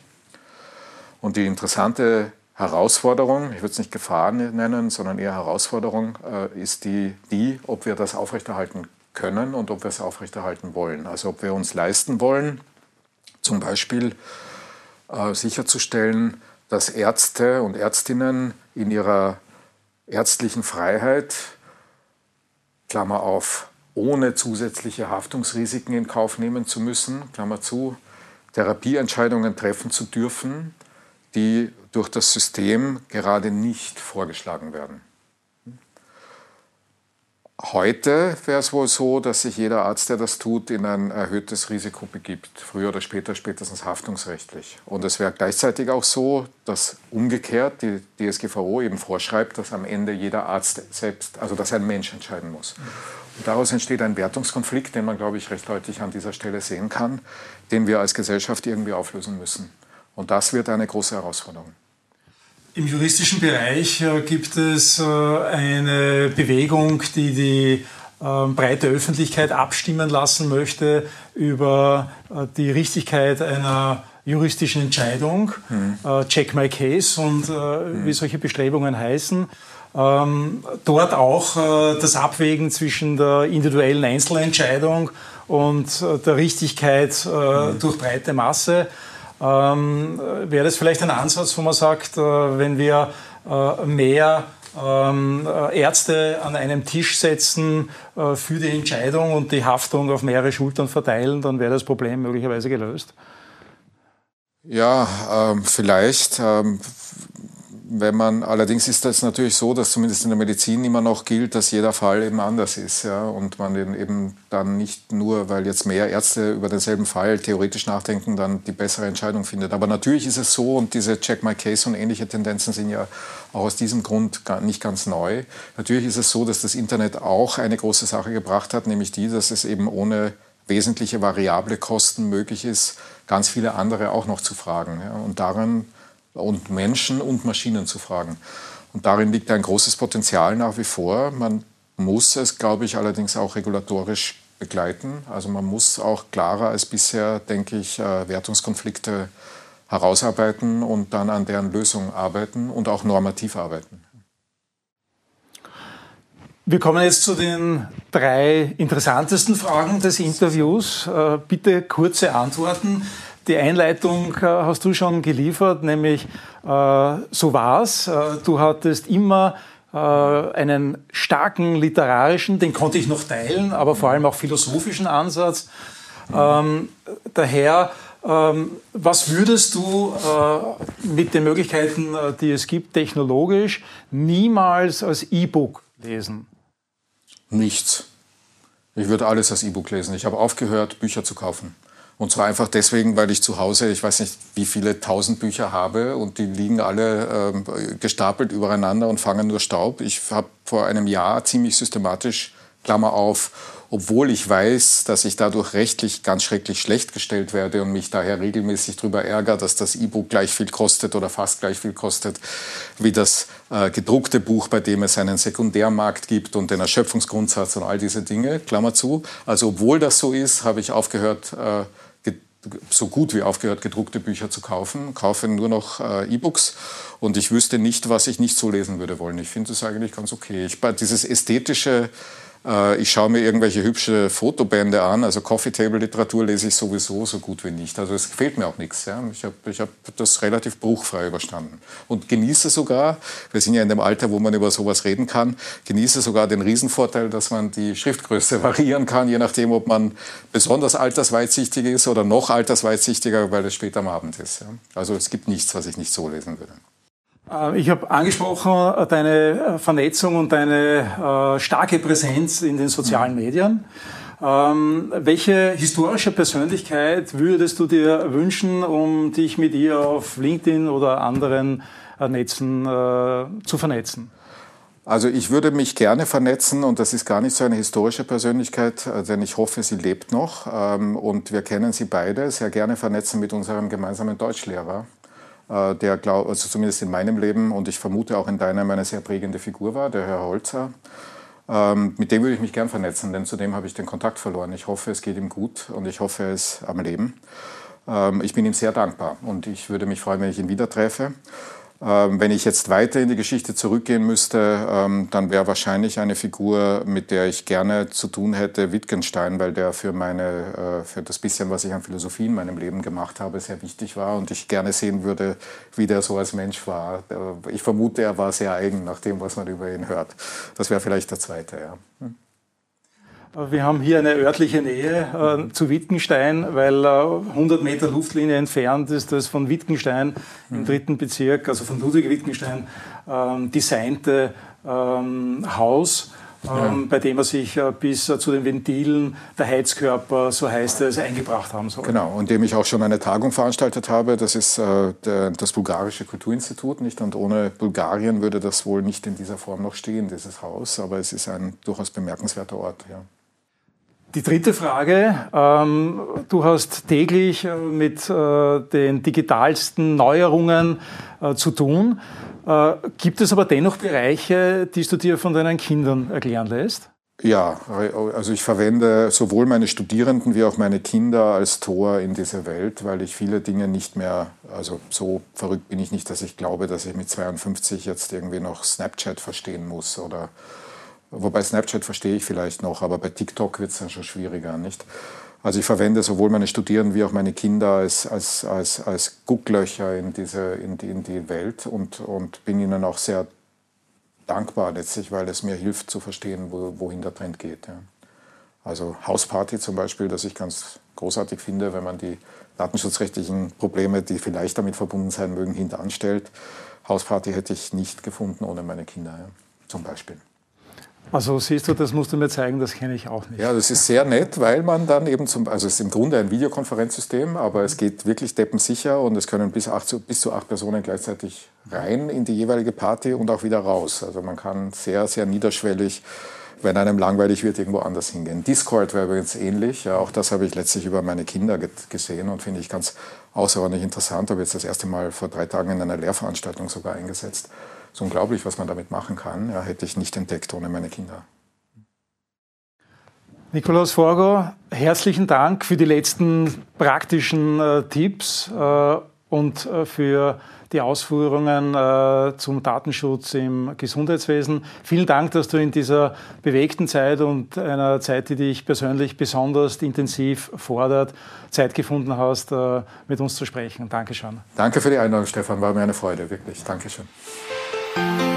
Und die interessante Herausforderung, ich würde es nicht Gefahr nennen, sondern eher Herausforderung, äh, ist die, die, ob wir das aufrechterhalten können und ob wir es aufrechterhalten wollen. Also ob wir uns leisten wollen, zum Beispiel äh, sicherzustellen, dass Ärzte und Ärztinnen in ihrer ärztlichen Freiheit, Klammer auf, ohne zusätzliche Haftungsrisiken in Kauf nehmen zu müssen, Klammer zu, Therapieentscheidungen treffen zu dürfen, die durch das System gerade nicht vorgeschlagen werden. Heute wäre es wohl so, dass sich jeder Arzt, der das tut, in ein erhöhtes Risiko begibt, früher oder später, spätestens haftungsrechtlich. Und es wäre gleichzeitig auch so, dass umgekehrt die DSGVO eben vorschreibt, dass am Ende jeder Arzt selbst, also dass ein Mensch entscheiden muss. Und daraus entsteht ein Wertungskonflikt, den man, glaube ich, recht deutlich an dieser Stelle sehen kann, den wir als Gesellschaft irgendwie auflösen müssen. Und das wird eine große Herausforderung. Im juristischen Bereich äh, gibt es äh, eine Bewegung, die die ähm, breite Öffentlichkeit abstimmen lassen möchte über äh, die Richtigkeit einer juristischen Entscheidung, mhm. Check My Case und mhm. wie solche Bestrebungen heißen. Ähm, dort auch das Abwägen zwischen der individuellen Einzelentscheidung und der Richtigkeit mhm. durch breite Masse. Ähm, Wäre das vielleicht ein Ansatz, wo man sagt, äh, wenn wir äh, mehr ähm, äh, Ärzte an einem Tisch setzen äh, für die Entscheidung und die Haftung auf mehrere Schultern verteilen, dann wäre das Problem möglicherweise gelöst? Ja, ähm, vielleicht. Ähm, wenn man, allerdings ist das natürlich so, dass zumindest in der Medizin immer noch gilt, dass jeder Fall eben anders ist. Ja, und man den eben dann nicht nur, weil jetzt mehr Ärzte über denselben Fall theoretisch nachdenken, dann die bessere Entscheidung findet. Aber natürlich ist es so, und diese Check My Case und ähnliche Tendenzen sind ja auch aus diesem Grund nicht ganz neu. Natürlich ist es so, dass das Internet auch eine große Sache gebracht hat, nämlich die, dass es eben ohne wesentliche variable Kosten möglich ist, ganz viele andere auch noch zu fragen. Ja, und daran und Menschen und Maschinen zu fragen. Und darin liegt ein großes Potenzial nach wie vor. Man muss es, glaube ich, allerdings auch regulatorisch begleiten. Also man muss auch klarer als bisher, denke ich, äh, Wertungskonflikte herausarbeiten und dann an deren Lösung arbeiten und auch normativ arbeiten. Wir kommen jetzt zu den drei interessantesten Fragen des Interviews. Äh, bitte kurze Antworten. Die Einleitung äh, hast du schon geliefert, nämlich äh, so war's. Äh, du hattest immer äh, einen starken literarischen, den konnte ich noch teilen, aber vor allem auch philosophischen Ansatz. Ähm, daher, ähm, was würdest du äh, mit den Möglichkeiten, äh, die es gibt, technologisch niemals als E-Book lesen? Nichts. Ich würde alles als E-Book lesen. Ich habe aufgehört, Bücher zu kaufen. Und zwar einfach deswegen, weil ich zu Hause, ich weiß nicht, wie viele tausend Bücher habe und die liegen alle äh, gestapelt übereinander und fangen nur Staub. Ich habe vor einem Jahr ziemlich systematisch, Klammer auf, obwohl ich weiß, dass ich dadurch rechtlich ganz schrecklich schlecht gestellt werde und mich daher regelmäßig darüber ärgere, dass das E-Book gleich viel kostet oder fast gleich viel kostet wie das äh, gedruckte Buch, bei dem es einen Sekundärmarkt gibt und den Erschöpfungsgrundsatz und all diese Dinge, Klammer zu. Also obwohl das so ist, habe ich aufgehört, äh, so gut wie aufgehört, gedruckte Bücher zu kaufen, kaufe nur noch äh, E-Books und ich wüsste nicht, was ich nicht so lesen würde wollen. Ich finde es eigentlich ganz okay. Ich, dieses ästhetische ich schaue mir irgendwelche hübsche Fotobände an. Also Coffee Table Literatur lese ich sowieso so gut wie nicht. Also es fehlt mir auch nichts. Ja. Ich habe ich hab das relativ bruchfrei überstanden. Und genieße sogar, wir sind ja in dem Alter, wo man über sowas reden kann, genieße sogar den Riesenvorteil, dass man die Schriftgröße variieren kann, je nachdem, ob man besonders altersweitsichtig ist oder noch altersweitsichtiger, weil es spät am Abend ist. Ja. Also es gibt nichts, was ich nicht so lesen würde. Äh, ich habe angesprochen äh, deine äh, Vernetzung und deine starke Präsenz in den sozialen mhm. Medien. Ähm, welche historische Persönlichkeit würdest du dir wünschen, um dich mit ihr auf LinkedIn oder anderen Netzen äh, zu vernetzen? Also ich würde mich gerne vernetzen und das ist gar nicht so eine historische Persönlichkeit, denn ich hoffe, sie lebt noch ähm, und wir kennen sie beide. Sehr gerne vernetzen mit unserem gemeinsamen Deutschlehrer, äh, der, glaub, also zumindest in meinem Leben und ich vermute auch in deinem eine sehr prägende Figur war, der Herr Holzer. Ähm, mit dem würde ich mich gern vernetzen, denn zudem habe ich den Kontakt verloren. Ich hoffe, es geht ihm gut und ich hoffe, er ist am Leben. Ähm, ich bin ihm sehr dankbar und ich würde mich freuen, wenn ich ihn wieder treffe. Ähm, wenn ich jetzt weiter in die Geschichte zurückgehen müsste, ähm, dann wäre wahrscheinlich eine Figur, mit der ich gerne zu tun hätte, Wittgenstein, weil der für, meine, äh, für das bisschen, was ich an Philosophie in meinem Leben gemacht habe, sehr wichtig war und ich gerne sehen würde, wie der so als Mensch war. Ich vermute, er war sehr eigen nach dem, was man über ihn hört. Das wäre vielleicht der zweite, ja. Wir haben hier eine örtliche Nähe äh, zu Wittgenstein, weil äh, 100 Meter Luftlinie entfernt ist das von Wittgenstein im dritten Bezirk, also von Ludwig Wittgenstein, ähm, designte ähm, Haus ja. Ähm, bei dem er sich äh, bis äh, zu den Ventilen der Heizkörper, so heißt es, eingebracht haben soll. Genau, und dem ich auch schon eine Tagung veranstaltet habe. Das ist äh, der, das Bulgarische Kulturinstitut. Nicht? Und ohne Bulgarien würde das wohl nicht in dieser Form noch stehen, dieses Haus. Aber es ist ein durchaus bemerkenswerter Ort. Ja. Die dritte Frage. Ähm, du hast täglich mit den digitalsten Neuerungen zu tun. Äh, gibt es aber dennoch Bereiche, die du dir von deinen Kindern erklären lässt? Ja, also ich verwende sowohl meine Studierenden wie auch meine Kinder als Tor in diese Welt, weil ich viele Dinge nicht mehr, also so verrückt bin ich nicht, dass ich glaube, dass ich mit 52 jetzt irgendwie noch Snapchat verstehen muss oder wobei Snapchat verstehe ich vielleicht noch, aber bei TikTok wird es dann schon schwieriger, nicht? Also ich verwende sowohl meine Studierenden wie auch meine Kinder als, als, als, als Gucklöcher in, diese, in, die, in die Welt und, und bin ihnen auch sehr dankbar letztlich, weil es mir hilft zu verstehen, wo, wohin der Trend geht. Ja. Also Hausparty zum Beispiel, das ich ganz großartig finde, wenn man die datenschutzrechtlichen Probleme, die vielleicht damit verbunden sein mögen, hinteranstellt. Hausparty hätte ich nicht gefunden ohne meine Kinder, ja, zum Beispiel. Also siehst du, das musst du mir zeigen, das kenne ich auch nicht. Ja, das ist sehr nett, weil man dann eben zum, also es ist im Grunde ein Videokonferenzsystem, aber es geht wirklich deppensicher und es können bis, acht, bis zu acht Personen gleichzeitig rein in die jeweilige Party und auch wieder raus. Also man kann sehr, sehr niederschwellig, wenn einem langweilig wird, irgendwo anders hingehen. Discord wäre übrigens ähnlich. Ja, auch das habe ich letztlich über meine Kinder gesehen und finde ich ganz außerordentlich interessant. Habe jetzt das erste Mal vor drei Tagen in einer Lehrveranstaltung sogar eingesetzt ist unglaublich, was man damit machen kann. Ja, hätte ich nicht entdeckt ohne meine Kinder. Nikolaus Forgo, herzlichen Dank für die letzten praktischen äh, Tipps äh, und äh, für die Ausführungen äh, zum Datenschutz im Gesundheitswesen. Vielen Dank, dass du in dieser bewegten Zeit und einer Zeit, die dich persönlich besonders intensiv fordert, Zeit gefunden hast, äh, mit uns zu sprechen. Dankeschön. Danke für die Einladung, Stefan. War mir eine Freude, wirklich. Dankeschön. Thank you.